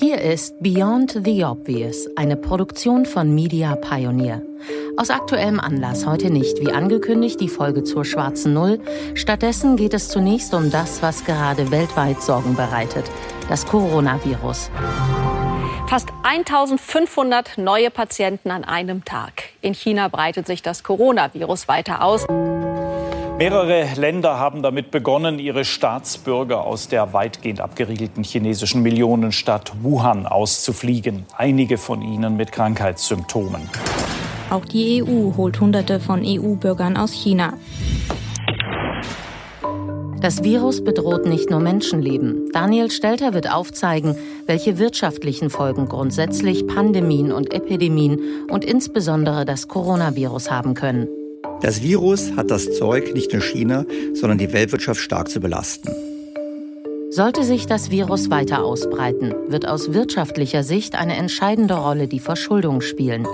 Hier ist Beyond the Obvious, eine Produktion von Media Pioneer. Aus aktuellem Anlass heute nicht, wie angekündigt, die Folge zur schwarzen Null. Stattdessen geht es zunächst um das, was gerade weltweit Sorgen bereitet, das Coronavirus. Fast 1500 neue Patienten an einem Tag. In China breitet sich das Coronavirus weiter aus. Mehrere Länder haben damit begonnen, ihre Staatsbürger aus der weitgehend abgeriegelten chinesischen Millionenstadt Wuhan auszufliegen. Einige von ihnen mit Krankheitssymptomen. Auch die EU holt Hunderte von EU-Bürgern aus China. Das Virus bedroht nicht nur Menschenleben. Daniel Stelter wird aufzeigen, welche wirtschaftlichen Folgen grundsätzlich Pandemien und Epidemien und insbesondere das Coronavirus haben können. Das Virus hat das Zeug, nicht nur China, sondern die Weltwirtschaft stark zu belasten. Sollte sich das Virus weiter ausbreiten, wird aus wirtschaftlicher Sicht eine entscheidende Rolle die Verschuldung spielen.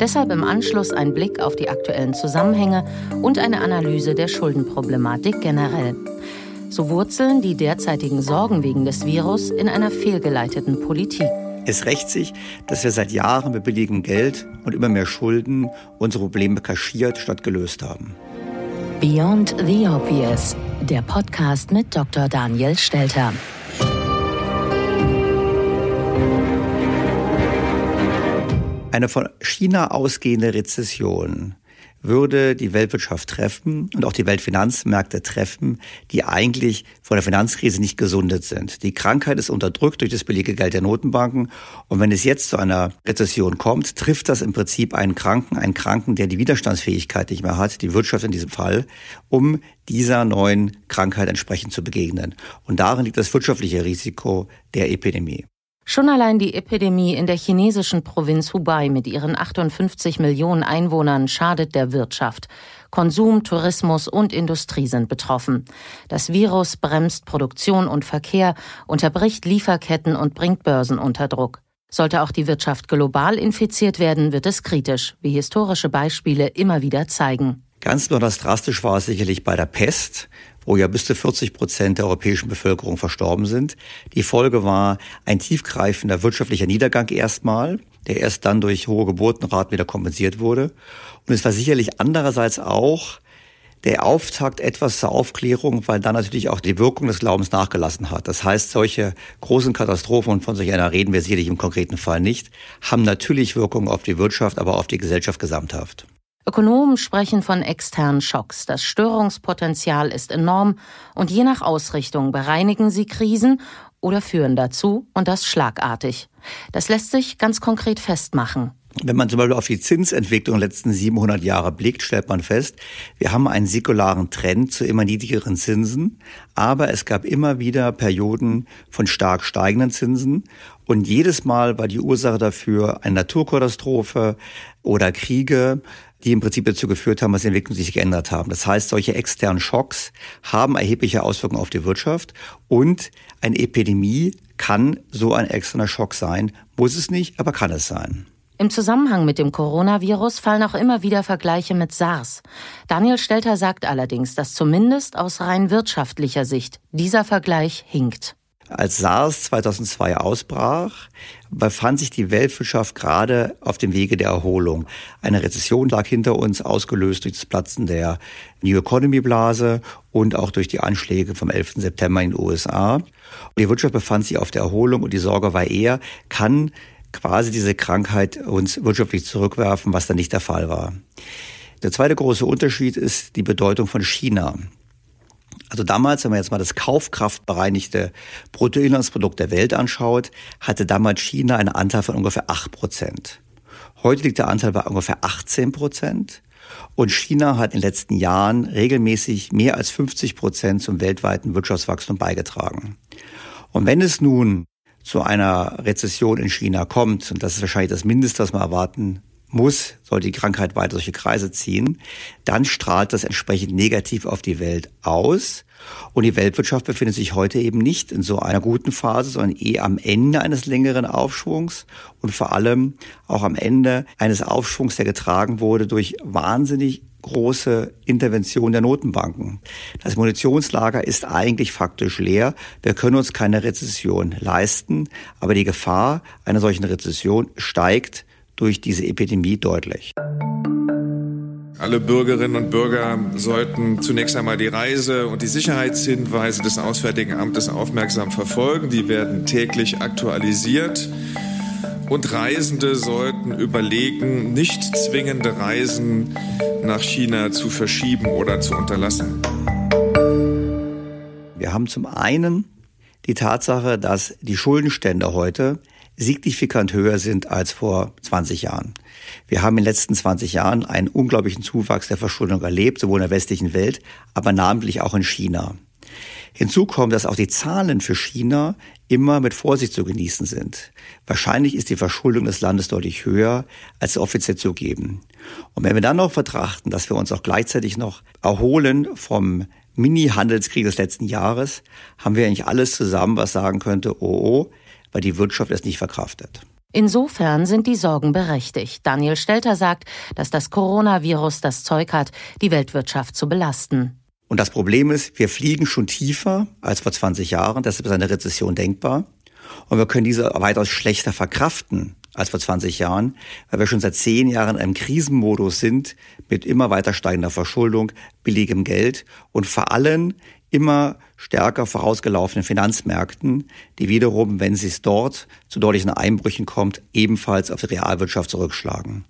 Deshalb im Anschluss ein Blick auf die aktuellen Zusammenhänge und eine Analyse der Schuldenproblematik generell. So wurzeln die derzeitigen Sorgen wegen des Virus in einer fehlgeleiteten Politik. Es rächt sich, dass wir seit Jahren mit billigem Geld und immer mehr Schulden unsere Probleme kaschiert statt gelöst haben. Beyond the Obvious, der Podcast mit Dr. Daniel Stelter. Eine von China ausgehende Rezession würde die Weltwirtschaft treffen und auch die Weltfinanzmärkte treffen, die eigentlich von der Finanzkrise nicht gesundet sind. Die Krankheit ist unterdrückt durch das billige Geld der Notenbanken. Und wenn es jetzt zu einer Rezession kommt, trifft das im Prinzip einen Kranken, einen Kranken, der die Widerstandsfähigkeit nicht mehr hat, die Wirtschaft in diesem Fall, um dieser neuen Krankheit entsprechend zu begegnen. Und darin liegt das wirtschaftliche Risiko der Epidemie. Schon allein die Epidemie in der chinesischen Provinz Hubei mit ihren 58 Millionen Einwohnern schadet der Wirtschaft. Konsum, Tourismus und Industrie sind betroffen. Das Virus bremst Produktion und Verkehr, unterbricht Lieferketten und bringt Börsen unter Druck. Sollte auch die Wirtschaft global infiziert werden, wird es kritisch, wie historische Beispiele immer wieder zeigen. Ganz besonders drastisch war es sicherlich bei der Pest, wo ja bis zu 40 Prozent der europäischen Bevölkerung verstorben sind. Die Folge war ein tiefgreifender wirtschaftlicher Niedergang erstmal, der erst dann durch hohe Geburtenraten wieder kompensiert wurde. Und es war sicherlich andererseits auch der Auftakt etwas zur Aufklärung, weil dann natürlich auch die Wirkung des Glaubens nachgelassen hat. Das heißt, solche großen Katastrophen, und von solch einer reden wir sicherlich im konkreten Fall nicht, haben natürlich Wirkung auf die Wirtschaft, aber auf die Gesellschaft gesamthaft. Ökonomen sprechen von externen Schocks. Das Störungspotenzial ist enorm und je nach Ausrichtung bereinigen sie Krisen oder führen dazu und das schlagartig. Das lässt sich ganz konkret festmachen. Wenn man zum Beispiel auf die Zinsentwicklung der letzten 700 Jahre blickt, stellt man fest, wir haben einen säkularen Trend zu immer niedrigeren Zinsen, aber es gab immer wieder Perioden von stark steigenden Zinsen und jedes Mal war die Ursache dafür eine Naturkatastrophe oder Kriege, die im Prinzip dazu geführt haben, dass die Entwicklungen sich geändert haben. Das heißt, solche externen Schocks haben erhebliche Auswirkungen auf die Wirtschaft und eine Epidemie kann so ein externer Schock sein. Muss es nicht, aber kann es sein. Im Zusammenhang mit dem Coronavirus fallen auch immer wieder Vergleiche mit SARS. Daniel Stelter sagt allerdings, dass zumindest aus rein wirtschaftlicher Sicht dieser Vergleich hinkt. Als SARS 2002 ausbrach, befand sich die Weltwirtschaft gerade auf dem Wege der Erholung. Eine Rezession lag hinter uns, ausgelöst durch das Platzen der New Economy Blase und auch durch die Anschläge vom 11. September in den USA. Die Wirtschaft befand sich auf der Erholung und die Sorge war eher, kann quasi diese Krankheit uns wirtschaftlich zurückwerfen, was dann nicht der Fall war. Der zweite große Unterschied ist die Bedeutung von China. Also damals, wenn man jetzt mal das kaufkraftbereinigte Bruttoinlandsprodukt der Welt anschaut, hatte damals China einen Anteil von ungefähr acht Prozent. Heute liegt der Anteil bei ungefähr 18 Prozent. Und China hat in den letzten Jahren regelmäßig mehr als 50 Prozent zum weltweiten Wirtschaftswachstum beigetragen. Und wenn es nun zu einer Rezession in China kommt, und das ist wahrscheinlich das Mindeste, was man erwarten muss, soll die Krankheit weiter solche Kreise ziehen, dann strahlt das entsprechend negativ auf die Welt aus. Und die Weltwirtschaft befindet sich heute eben nicht in so einer guten Phase, sondern eh am Ende eines längeren Aufschwungs und vor allem auch am Ende eines Aufschwungs, der getragen wurde durch wahnsinnig große Intervention der Notenbanken. Das Munitionslager ist eigentlich faktisch leer. Wir können uns keine Rezession leisten, aber die Gefahr einer solchen Rezession steigt durch diese Epidemie deutlich. Alle Bürgerinnen und Bürger sollten zunächst einmal die Reise- und die Sicherheitshinweise des Auswärtigen Amtes aufmerksam verfolgen. Die werden täglich aktualisiert. Und Reisende sollten überlegen, nicht zwingende Reisen nach China zu verschieben oder zu unterlassen. Wir haben zum einen die Tatsache, dass die Schuldenstände heute signifikant höher sind als vor 20 Jahren. Wir haben in den letzten 20 Jahren einen unglaublichen Zuwachs der Verschuldung erlebt, sowohl in der westlichen Welt, aber namentlich auch in China. Hinzu kommt, dass auch die Zahlen für China immer mit Vorsicht zu genießen sind. Wahrscheinlich ist die Verschuldung des Landes deutlich höher, als offiziell zugeben. Und wenn wir dann noch betrachten, dass wir uns auch gleichzeitig noch erholen vom Mini-Handelskrieg des letzten Jahres, haben wir eigentlich alles zusammen, was sagen könnte, oh, oh, weil die Wirtschaft es nicht verkraftet. Insofern sind die Sorgen berechtigt. Daniel Stelter sagt, dass das Coronavirus das Zeug hat, die Weltwirtschaft zu belasten. Und das Problem ist, wir fliegen schon tiefer als vor 20 Jahren. Deshalb ist eine Rezession denkbar. Und wir können diese weitaus schlechter verkraften als vor 20 Jahren, weil wir schon seit zehn Jahren in einem Krisenmodus sind mit immer weiter steigender Verschuldung, billigem Geld und vor allem immer stärker vorausgelaufenen Finanzmärkten, die wiederum, wenn es dort zu deutlichen Einbrüchen kommt, ebenfalls auf die Realwirtschaft zurückschlagen.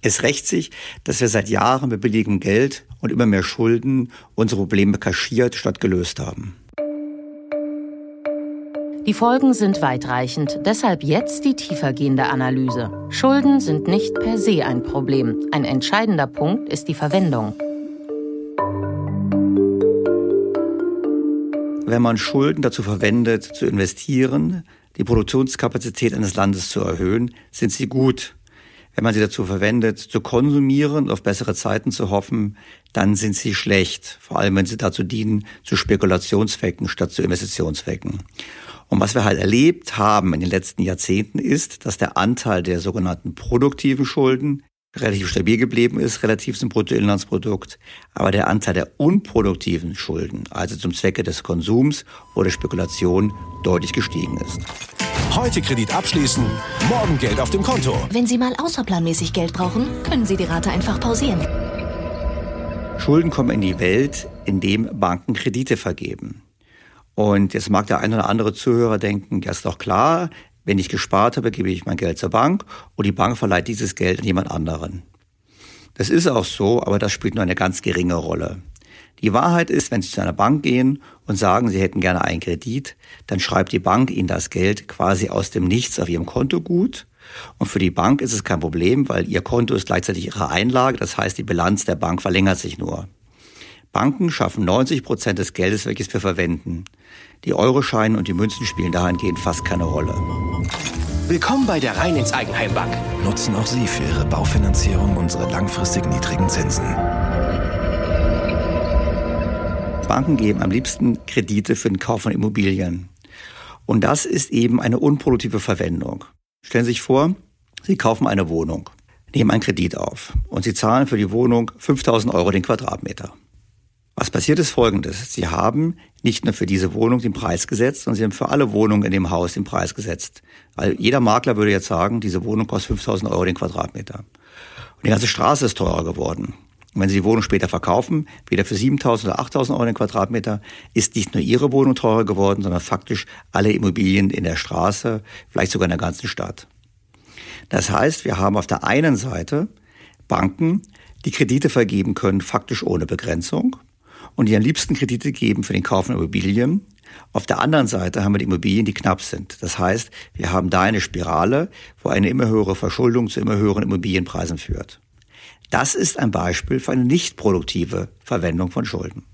Es rächt sich, dass wir seit Jahren mit billigem Geld und immer mehr Schulden unsere Probleme kaschiert statt gelöst haben. Die Folgen sind weitreichend, deshalb jetzt die tiefergehende Analyse. Schulden sind nicht per se ein Problem. Ein entscheidender Punkt ist die Verwendung. Wenn man Schulden dazu verwendet, zu investieren, die Produktionskapazität eines Landes zu erhöhen, sind sie gut. Wenn man sie dazu verwendet, zu konsumieren und auf bessere Zeiten zu hoffen, dann sind sie schlecht. Vor allem, wenn sie dazu dienen, zu Spekulationszwecken statt zu Investitionszwecken. Und was wir halt erlebt haben in den letzten Jahrzehnten ist, dass der Anteil der sogenannten produktiven Schulden relativ stabil geblieben ist, relativ zum Bruttoinlandsprodukt, aber der Anteil der unproduktiven Schulden, also zum Zwecke des Konsums oder Spekulation, deutlich gestiegen ist. Heute Kredit abschließen, morgen Geld auf dem Konto. Wenn Sie mal außerplanmäßig Geld brauchen, können Sie die Rate einfach pausieren. Schulden kommen in die Welt, indem Banken Kredite vergeben. Und jetzt mag der eine oder andere Zuhörer denken, ja ist doch klar, wenn ich gespart habe, gebe ich mein Geld zur Bank und die Bank verleiht dieses Geld an jemand anderen. Das ist auch so, aber das spielt nur eine ganz geringe Rolle. Die Wahrheit ist, wenn Sie zu einer Bank gehen und sagen, Sie hätten gerne einen Kredit, dann schreibt die Bank Ihnen das Geld quasi aus dem Nichts auf Ihrem Konto gut. Und für die Bank ist es kein Problem, weil Ihr Konto ist gleichzeitig Ihre Einlage. Das heißt, die Bilanz der Bank verlängert sich nur. Banken schaffen 90 Prozent des Geldes, welches wir verwenden. Die Euroscheine und die Münzen spielen dahingehend fast keine Rolle. Willkommen bei der Rhein ins Eigenheimbank. Nutzen auch Sie für Ihre Baufinanzierung unsere langfristig niedrigen Zinsen. Banken geben am liebsten Kredite für den Kauf von Immobilien. Und das ist eben eine unproduktive Verwendung. Stellen Sie sich vor, Sie kaufen eine Wohnung, nehmen einen Kredit auf und Sie zahlen für die Wohnung 5000 Euro den Quadratmeter. Was passiert ist folgendes. Sie haben nicht nur für diese Wohnung den Preis gesetzt, sondern Sie haben für alle Wohnungen in dem Haus den Preis gesetzt. Weil jeder Makler würde jetzt sagen, diese Wohnung kostet 5000 Euro den Quadratmeter. Und die ganze Straße ist teurer geworden. Und wenn Sie die Wohnung später verkaufen, wieder für 7.000 oder 8.000 Euro den Quadratmeter, ist nicht nur Ihre Wohnung teurer geworden, sondern faktisch alle Immobilien in der Straße, vielleicht sogar in der ganzen Stadt. Das heißt, wir haben auf der einen Seite Banken, die Kredite vergeben können, faktisch ohne Begrenzung und die am liebsten Kredite geben für den Kauf von Immobilien. Auf der anderen Seite haben wir die Immobilien, die knapp sind. Das heißt, wir haben da eine Spirale, wo eine immer höhere Verschuldung zu immer höheren Immobilienpreisen führt. Das ist ein Beispiel für eine nicht produktive Verwendung von Schulden.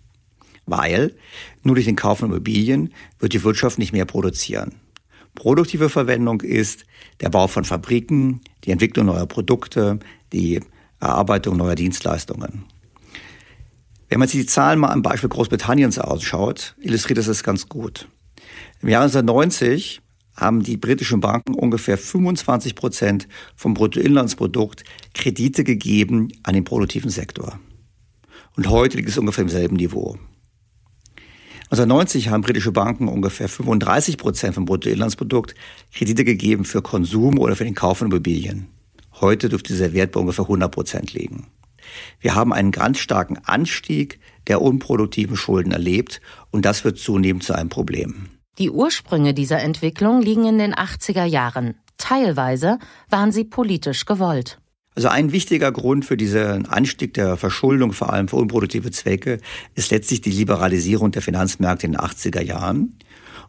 Weil nur durch den Kauf von Immobilien wird die Wirtschaft nicht mehr produzieren. Produktive Verwendung ist der Bau von Fabriken, die Entwicklung neuer Produkte, die Erarbeitung neuer Dienstleistungen. Wenn man sich die Zahlen mal am Beispiel Großbritanniens ausschaut, illustriert das das ganz gut. Im Jahr 1990 haben die britischen Banken ungefähr 25 Prozent vom Bruttoinlandsprodukt Kredite gegeben an den produktiven Sektor. Und heute liegt es ungefähr im selben Niveau. 1990 haben britische Banken ungefähr 35 Prozent vom Bruttoinlandsprodukt Kredite gegeben für Konsum oder für den Kauf von Immobilien. Heute dürfte dieser Wert bei ungefähr 100 Prozent liegen. Wir haben einen ganz starken Anstieg der unproduktiven Schulden erlebt und das wird zunehmend zu einem Problem. Die Ursprünge dieser Entwicklung liegen in den 80er Jahren. Teilweise waren sie politisch gewollt. Also ein wichtiger Grund für diesen Anstieg der Verschuldung, vor allem für unproduktive Zwecke, ist letztlich die Liberalisierung der Finanzmärkte in den 80er Jahren.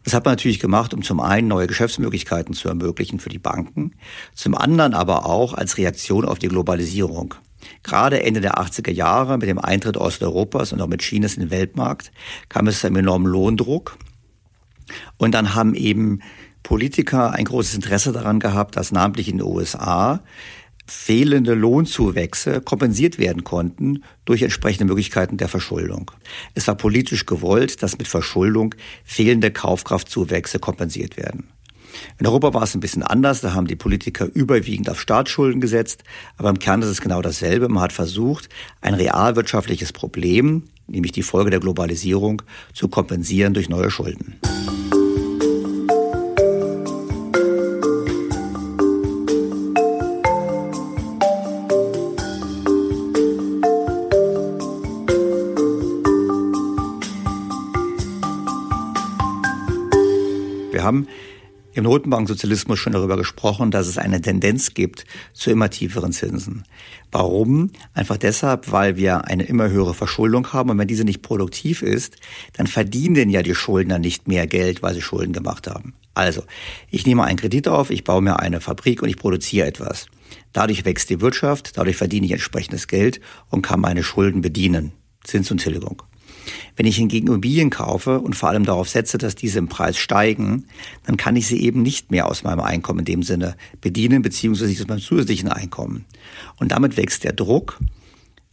Das hat man natürlich gemacht, um zum einen neue Geschäftsmöglichkeiten zu ermöglichen für die Banken, zum anderen aber auch als Reaktion auf die Globalisierung. Gerade Ende der 80er Jahre mit dem Eintritt Osteuropas und auch mit Chinas in den Weltmarkt kam es zu einem enormen Lohndruck. Und dann haben eben Politiker ein großes Interesse daran gehabt, dass namentlich in den USA fehlende Lohnzuwächse kompensiert werden konnten durch entsprechende Möglichkeiten der Verschuldung. Es war politisch gewollt, dass mit Verschuldung fehlende Kaufkraftzuwächse kompensiert werden. In Europa war es ein bisschen anders, da haben die Politiker überwiegend auf Staatsschulden gesetzt, aber im Kern ist es genau dasselbe. Man hat versucht, ein realwirtschaftliches Problem, nämlich die Folge der Globalisierung, zu kompensieren durch neue Schulden. Wir haben im Notenbanksozialismus schon darüber gesprochen, dass es eine Tendenz gibt zu immer tieferen Zinsen. Warum? Einfach deshalb, weil wir eine immer höhere Verschuldung haben und wenn diese nicht produktiv ist, dann verdienen ja die Schuldner nicht mehr Geld, weil sie Schulden gemacht haben. Also, ich nehme einen Kredit auf, ich baue mir eine Fabrik und ich produziere etwas. Dadurch wächst die Wirtschaft, dadurch verdiene ich entsprechendes Geld und kann meine Schulden bedienen. Zins und Tilgung. Wenn ich hingegen Immobilien kaufe und vor allem darauf setze, dass diese im Preis steigen, dann kann ich sie eben nicht mehr aus meinem Einkommen in dem Sinne bedienen, beziehungsweise aus meinem zusätzlichen Einkommen. Und damit wächst der Druck,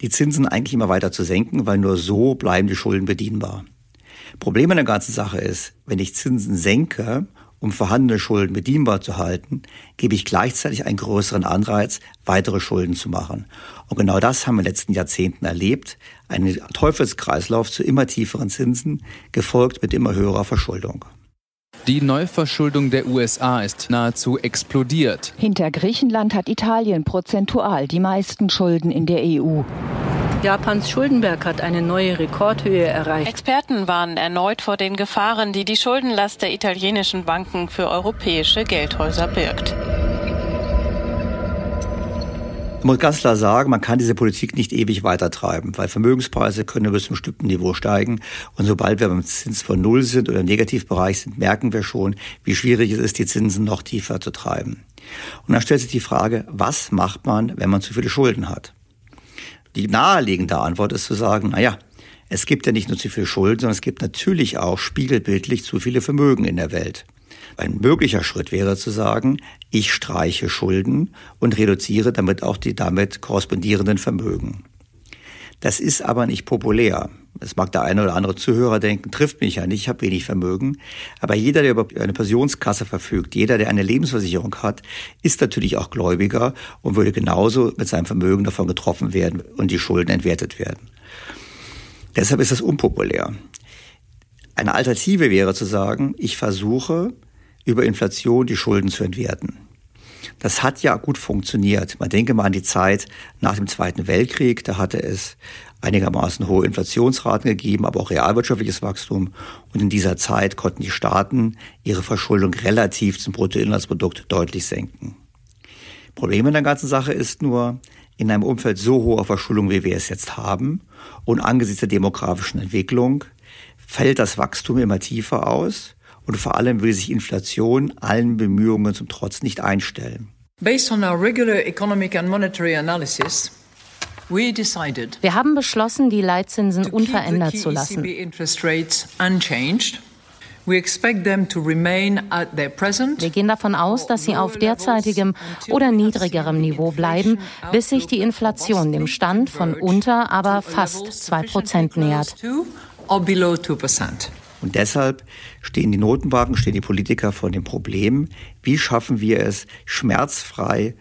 die Zinsen eigentlich immer weiter zu senken, weil nur so bleiben die Schulden bedienbar. Problem an der ganzen Sache ist, wenn ich Zinsen senke um vorhandene Schulden bedienbar zu halten, gebe ich gleichzeitig einen größeren Anreiz, weitere Schulden zu machen. Und genau das haben wir in den letzten Jahrzehnten erlebt. Ein Teufelskreislauf zu immer tieferen Zinsen, gefolgt mit immer höherer Verschuldung. Die Neuverschuldung der USA ist nahezu explodiert. Hinter Griechenland hat Italien prozentual die meisten Schulden in der EU. Japans Schuldenberg hat eine neue Rekordhöhe erreicht. Experten warnen erneut vor den Gefahren, die die Schuldenlast der italienischen Banken für europäische Geldhäuser birgt. Ich muss ganz klar sagen, man kann diese Politik nicht ewig weitertreiben, weil Vermögenspreise können bis zum bestimmten Niveau steigen. Und sobald wir beim Zins von Null sind oder im Negativbereich sind, merken wir schon, wie schwierig es ist, die Zinsen noch tiefer zu treiben. Und dann stellt sich die Frage, was macht man, wenn man zu viele Schulden hat? Die naheliegende Antwort ist zu sagen, na ja, es gibt ja nicht nur zu viele Schulden, sondern es gibt natürlich auch spiegelbildlich zu viele Vermögen in der Welt. Ein möglicher Schritt wäre zu sagen, ich streiche Schulden und reduziere damit auch die damit korrespondierenden Vermögen. Das ist aber nicht populär. Es mag der eine oder andere Zuhörer denken, trifft mich ja nicht, ich habe wenig Vermögen. Aber jeder, der über eine Pensionskasse verfügt, jeder, der eine Lebensversicherung hat, ist natürlich auch Gläubiger und würde genauso mit seinem Vermögen davon getroffen werden und die Schulden entwertet werden. Deshalb ist das unpopulär. Eine Alternative wäre zu sagen, ich versuche über Inflation die Schulden zu entwerten. Das hat ja gut funktioniert. Man denke mal an die Zeit nach dem Zweiten Weltkrieg. Da hatte es einigermaßen hohe Inflationsraten gegeben, aber auch realwirtschaftliches Wachstum. Und in dieser Zeit konnten die Staaten ihre Verschuldung relativ zum Bruttoinlandsprodukt deutlich senken. Problem in der ganzen Sache ist nur, in einem Umfeld so hoher Verschuldung, wie wir es jetzt haben, und angesichts der demografischen Entwicklung, fällt das Wachstum immer tiefer aus und vor allem will sich Inflation allen Bemühungen zum Trotz nicht einstellen. Based on our regular economic and monetary analysis, wir haben beschlossen, die Leitzinsen unverändert zu lassen. Wir gehen davon aus, dass sie auf derzeitigem oder niedrigerem Niveau bleiben, bis sich die Inflation dem Stand von unter, aber fast 2 Prozent nähert. Und deshalb stehen die Notenbanken, stehen die Politiker vor dem Problem, wie schaffen wir es, schmerzfrei,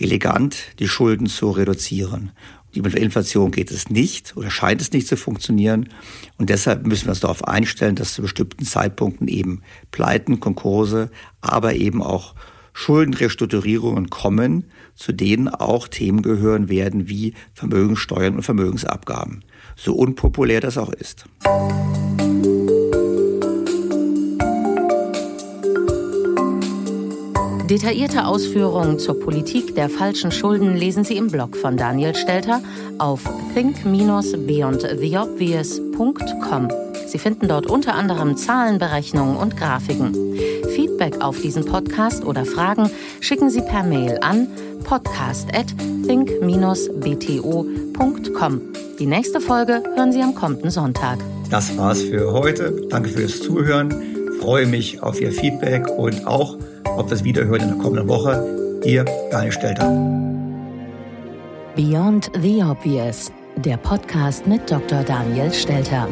elegant die Schulden zu reduzieren. Der Inflation geht es nicht oder scheint es nicht zu funktionieren. Und deshalb müssen wir uns darauf einstellen, dass zu bestimmten Zeitpunkten eben Pleiten, Konkurse, aber eben auch Schuldenrestrukturierungen kommen, zu denen auch Themen gehören werden wie Vermögenssteuern und Vermögensabgaben. So unpopulär das auch ist. Detaillierte Ausführungen zur Politik der falschen Schulden lesen Sie im Blog von Daniel Stelter auf think-beyondtheobvious.com. Sie finden dort unter anderem Zahlenberechnungen und Grafiken. Feedback auf diesen Podcast oder Fragen schicken Sie per Mail an podcast at think-bto.com. Die nächste Folge hören Sie am kommenden Sonntag. Das war's für heute. Danke fürs Zuhören. Freue mich auf Ihr Feedback und auch ob das Wiederhören in der kommenden Woche. Ihr Daniel Stelter. Beyond the Obvious, der Podcast mit Dr. Daniel Stelter.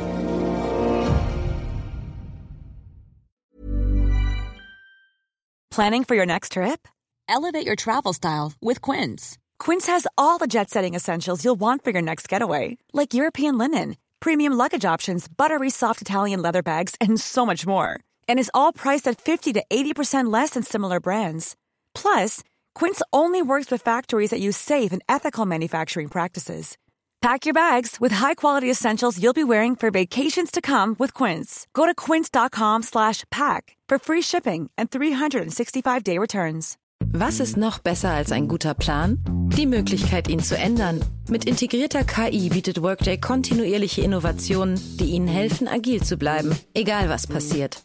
Planning for your next trip? Elevate your travel style with Quince. Quince has all the jet setting essentials you'll want for your next getaway, like European linen, premium luggage options, buttery soft Italian leather bags, and so much more. And is all priced at 50 to 80% less than similar brands. Plus, Quince only works with factories that use safe and ethical manufacturing practices. Pack your bags with high-quality essentials you'll be wearing for vacations to come with Quince. Go to quince.com/pack for free shipping and 365-day returns. Was ist noch besser als ein guter Plan? Die Möglichkeit, ihn zu ändern. Mit integrierter KI bietet Workday kontinuierliche Innovationen, die Ihnen helfen, agil zu bleiben, egal was passiert.